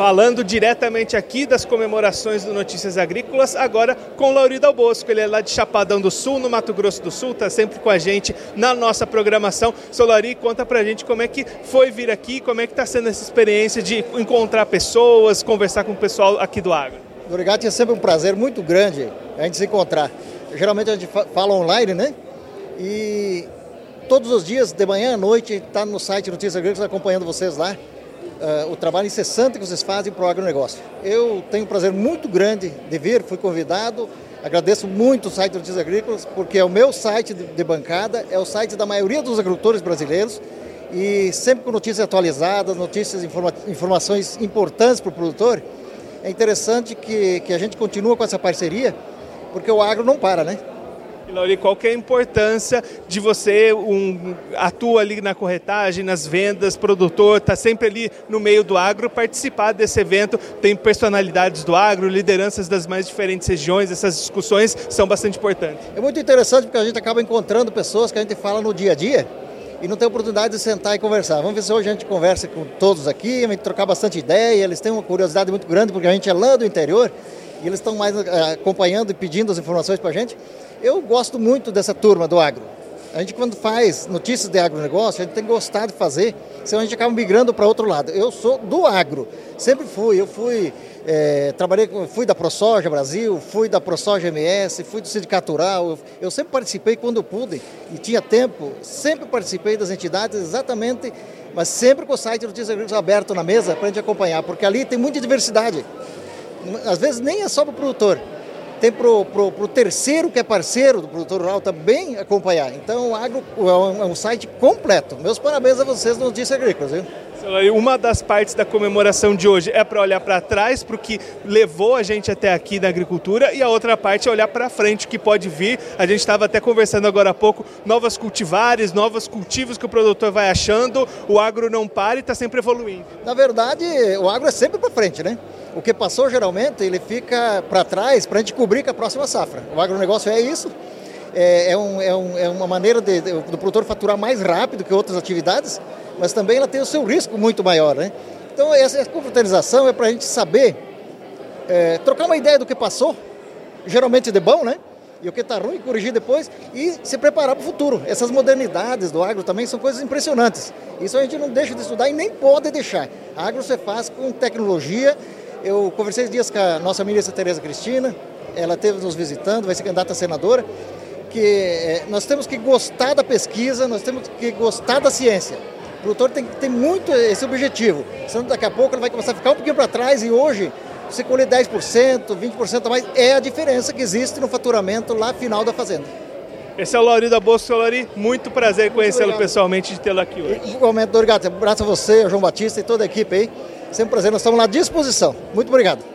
falando diretamente aqui das comemorações do Notícias Agrícolas, agora com Laurido Albosco. Ele é lá de Chapadão do Sul, no Mato Grosso do Sul, está sempre com a gente na nossa programação. Seu Lauri, conta pra gente como é que foi vir aqui, como é que está sendo essa experiência de encontrar pessoas, conversar com o pessoal aqui do agro. Obrigado, é sempre um prazer muito grande a gente se encontrar. Geralmente a gente fala online, né? E todos os dias, de manhã à noite, está no site Notícias Agrícolas acompanhando vocês lá uh, o trabalho incessante que vocês fazem para o agronegócio. Eu tenho um prazer muito grande de vir, fui convidado, agradeço muito o site Notícias Agrícolas, porque é o meu site de bancada, é o site da maioria dos agricultores brasileiros e sempre com notícias atualizadas, notícias, informa informações importantes para o produtor. É interessante que, que a gente continue com essa parceria, porque o agro não para, né? E Lauri, qual que é a importância de você um, atua ali na corretagem, nas vendas, produtor, está sempre ali no meio do agro, participar desse evento, tem personalidades do agro, lideranças das mais diferentes regiões, essas discussões são bastante importantes. É muito interessante porque a gente acaba encontrando pessoas que a gente fala no dia a dia e não tem oportunidade de sentar e conversar. Vamos ver se hoje a gente conversa com todos aqui, a gente trocar bastante ideia, eles têm uma curiosidade muito grande porque a gente é lá do interior e eles estão mais eh, acompanhando e pedindo as informações para a gente. Eu gosto muito dessa turma do agro. A gente, quando faz notícias de agronegócio, a gente tem gostado de fazer, senão a gente acaba migrando para outro lado. Eu sou do agro, sempre fui. Eu fui, é, trabalhei, fui da ProSoja Brasil, fui da ProSoja MS, fui do Sindicato Rural. Eu, eu sempre participei quando pude e tinha tempo, sempre participei das entidades exatamente, mas sempre com o site Notícias Agrícolas aberto na mesa para a gente acompanhar, porque ali tem muita diversidade. Às vezes nem é só para o produtor tem para o terceiro que é parceiro do produtor rural também acompanhar. Então o agro é um, é um site completo. Meus parabéns a vocês no Notícias Agrícolas. Viu? Uma das partes da comemoração de hoje é para olhar para trás, para o que levou a gente até aqui na agricultura, e a outra parte é olhar para frente, o que pode vir. A gente estava até conversando agora há pouco, novas cultivares, novos cultivos que o produtor vai achando, o agro não para e está sempre evoluindo. Na verdade, o agro é sempre para frente, né? O que passou geralmente, ele fica para trás para a gente cobrir com a próxima safra. O agronegócio é isso, é, é, um, é, um, é uma maneira de, de, do produtor faturar mais rápido que outras atividades, mas também ela tem o seu risco muito maior. Né? Então, essa, confraternização é para a gente saber é, trocar uma ideia do que passou, geralmente de bom, né? E o que está ruim, corrigir depois e se preparar para o futuro. Essas modernidades do agro também são coisas impressionantes. Isso a gente não deixa de estudar e nem pode deixar. A agro você faz com tecnologia eu conversei dias com a nossa ministra Tereza Cristina, ela esteve nos visitando, vai ser candidata a senadora, que é, nós temos que gostar da pesquisa, nós temos que gostar da ciência. O produtor tem que ter muito esse objetivo, senão daqui a pouco ele vai começar a ficar um pouquinho para trás e hoje você colher 10%, 20% a mais, é a diferença que existe no faturamento lá final da fazenda. Esse é o Lauri da Bolsa Lauri, muito prazer conhecê-lo pessoalmente de tê-lo aqui hoje. Igualmente. Um abraço a você, a João Batista e toda a equipe aí. Sempre um prazer, nós estamos à disposição. Muito obrigado.